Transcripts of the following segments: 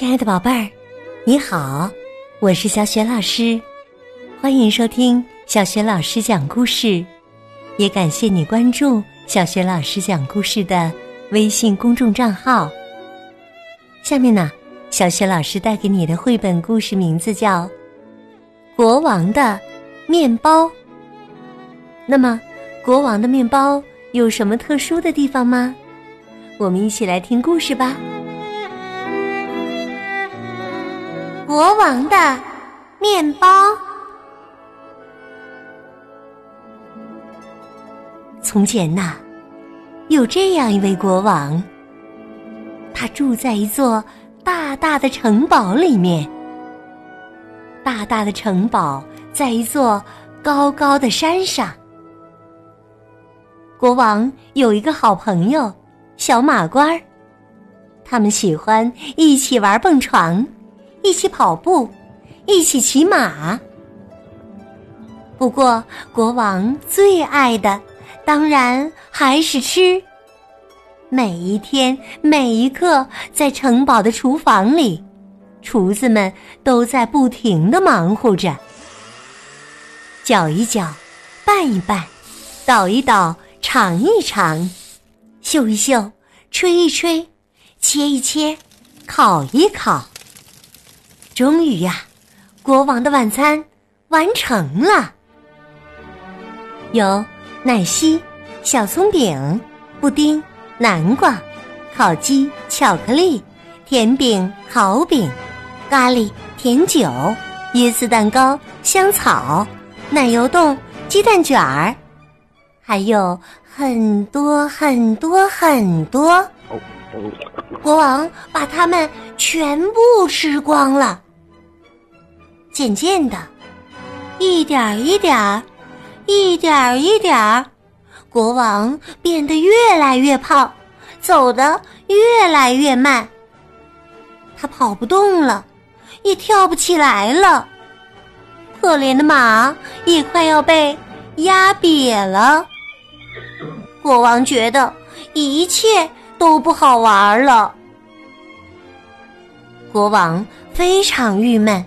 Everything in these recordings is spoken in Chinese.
亲爱的宝贝儿，你好，我是小雪老师，欢迎收听小雪老师讲故事，也感谢你关注小雪老师讲故事的微信公众账号。下面呢，小雪老师带给你的绘本故事名字叫《国王的面包》。那么，国王的面包有什么特殊的地方吗？我们一起来听故事吧。国王的面包。从前呐，有这样一位国王，他住在一座大大的城堡里面。大大的城堡在一座高高的山上。国王有一个好朋友。小马官儿，他们喜欢一起玩蹦床，一起跑步，一起骑马。不过，国王最爱的当然还是吃。每一天，每一刻，在城堡的厨房里，厨子们都在不停的忙活着，搅一搅，拌一拌，捣一捣，尝一尝。嗅一嗅，吹一吹，切一切，烤一烤。终于呀，国王的晚餐完成了。有奶昔、小葱饼、布丁、南瓜、烤鸡、巧克力、甜饼、烤饼、咖喱、甜酒、椰子蛋糕、香草、奶油冻、鸡蛋卷儿，还有。很多很多很多，国王把它们全部吃光了。渐渐的，一点儿一点儿，一点儿一点儿，国王变得越来越胖，走得越来越慢。他跑不动了，也跳不起来了。可怜的马也快要被压瘪了。国王觉得一切都不好玩了，国王非常郁闷，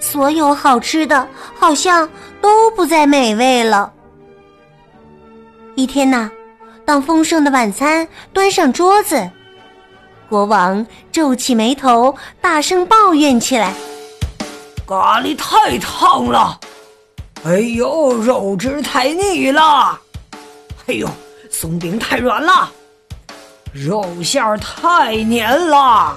所有好吃的好像都不再美味了。一天呐，当丰盛的晚餐端上桌子，国王皱起眉头，大声抱怨起来：“咖喱太烫了，哎呦，肉汁太腻了，哎呦。”松饼太软了，肉馅儿太黏了。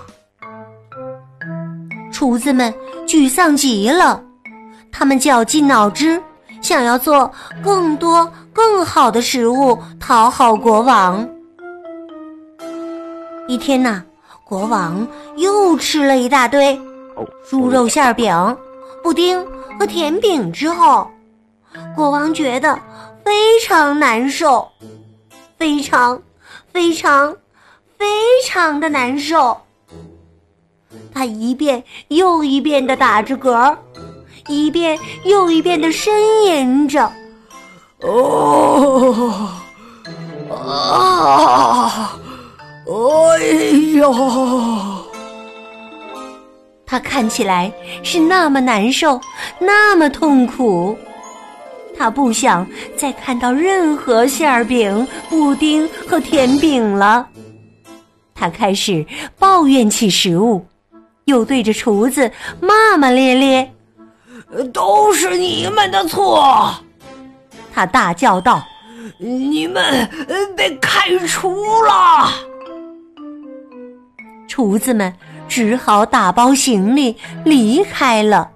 厨子们沮丧极了，他们绞尽脑汁，想要做更多更好的食物讨好国王。一天呐，国王又吃了一大堆猪肉馅饼、布丁和甜饼之后，国王觉得非常难受。非常，非常，非常的难受。他一遍又一遍的打着嗝，一遍又一遍的呻吟着。哦，啊，哎呦！他看起来是那么难受，那么痛苦。他不想再看到任何馅饼、布丁和甜饼了。他开始抱怨起食物，又对着厨子骂骂咧咧：“都是你们的错！”他大叫道：“你们被开除了！”厨子们只好打包行李离开了。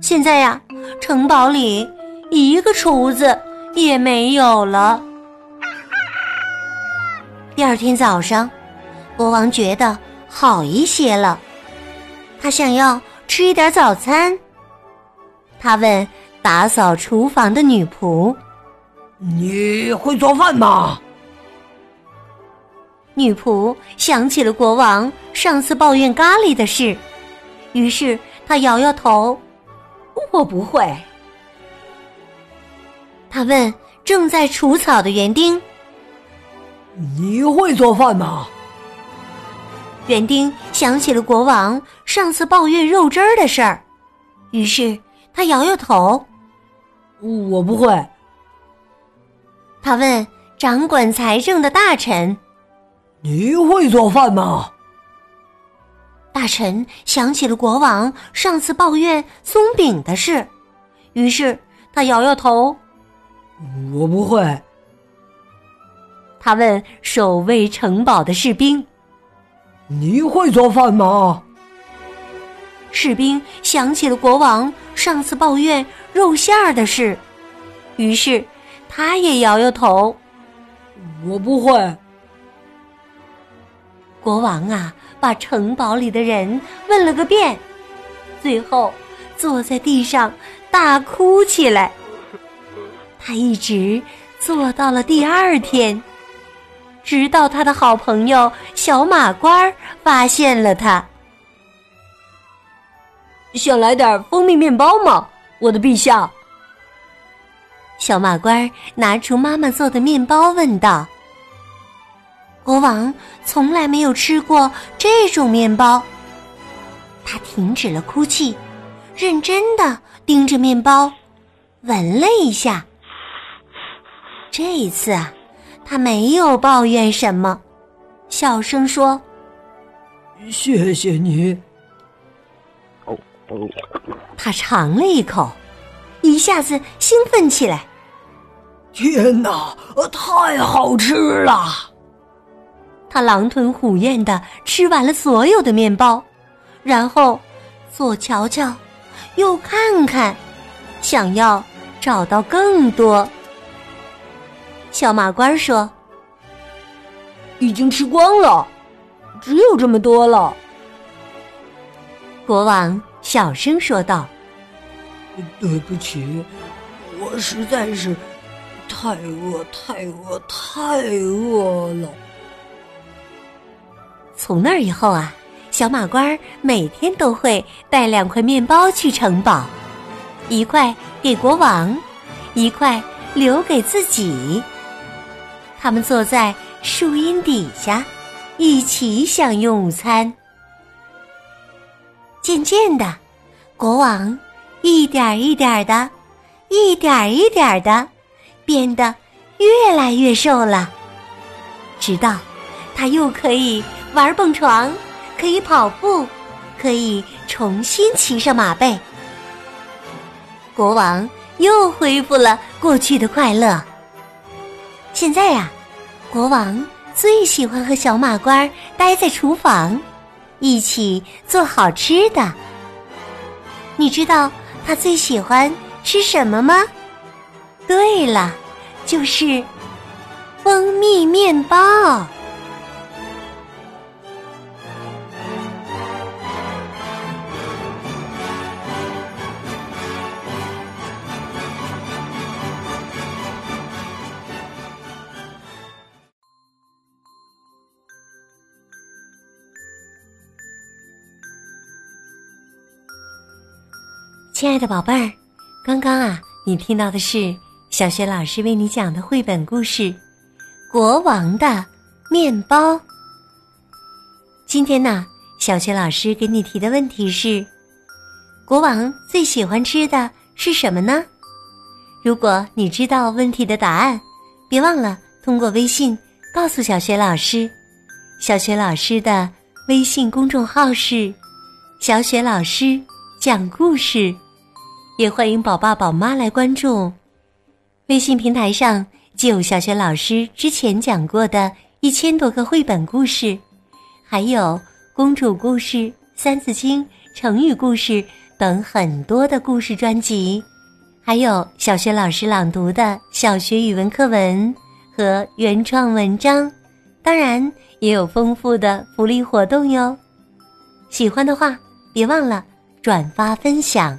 现在呀，城堡里。一个厨子也没有了。第二天早上，国王觉得好一些了，他想要吃一点早餐。他问打扫厨房的女仆：“你会做饭吗？”女仆想起了国王上次抱怨咖喱的事，于是她摇摇头：“我不会。”他问正在除草的园丁：“你会做饭吗？”园丁想起了国王上次抱怨肉汁儿的事儿，于是他摇摇头：“我不会。”他问掌管财政的大臣：“你会做饭吗？”大臣想起了国王上次抱怨松饼的事，于是他摇摇头：“我不会。”他问守卫城堡的士兵。你会做饭吗？士兵想起了国王上次抱怨肉馅儿的事，于是他也摇摇头：“我不会。”国王啊，把城堡里的人问了个遍，最后坐在地上大哭起来。他一直坐到了第二天。直到他的好朋友小马官发现了他，想来点蜂蜜面包吗，我的陛下？小马官拿出妈妈做的面包，问道。国王从来没有吃过这种面包，他停止了哭泣，认真的盯着面包，闻了一下。这一次啊。他没有抱怨什么，小声说：“谢谢你。”他尝了一口，一下子兴奋起来。天哪，太好吃了！他狼吞虎咽的吃完了所有的面包，然后左瞧瞧，右看看，想要找到更多。小马官说：“已经吃光了，只有这么多了。”国王小声说道：“对不起，我实在是太饿、太饿、太饿了。”从那以后啊，小马官每天都会带两块面包去城堡，一块给国王，一块留给自己。他们坐在树荫底下，一起享用午餐。渐渐的，国王一点一点的，一点一点的变得越来越瘦了。直到他又可以玩蹦床，可以跑步，可以重新骑上马背，国王又恢复了过去的快乐。现在呀，国王最喜欢和小马官待在厨房，一起做好吃的。你知道他最喜欢吃什么吗？对了，就是蜂蜜面包。亲爱的宝贝儿，刚刚啊，你听到的是小学老师为你讲的绘本故事《国王的面包》。今天呢，小学老师给你提的问题是：国王最喜欢吃的是什么呢？如果你知道问题的答案，别忘了通过微信告诉小学老师。小学老师的微信公众号是“小雪老师讲故事”。也欢迎宝爸宝妈来关注，微信平台上既有小学老师之前讲过的一千多个绘本故事，还有公主故事、三字经、成语故事等很多的故事专辑，还有小学老师朗读的小学语文课文和原创文章，当然也有丰富的福利活动哟。喜欢的话，别忘了转发分享。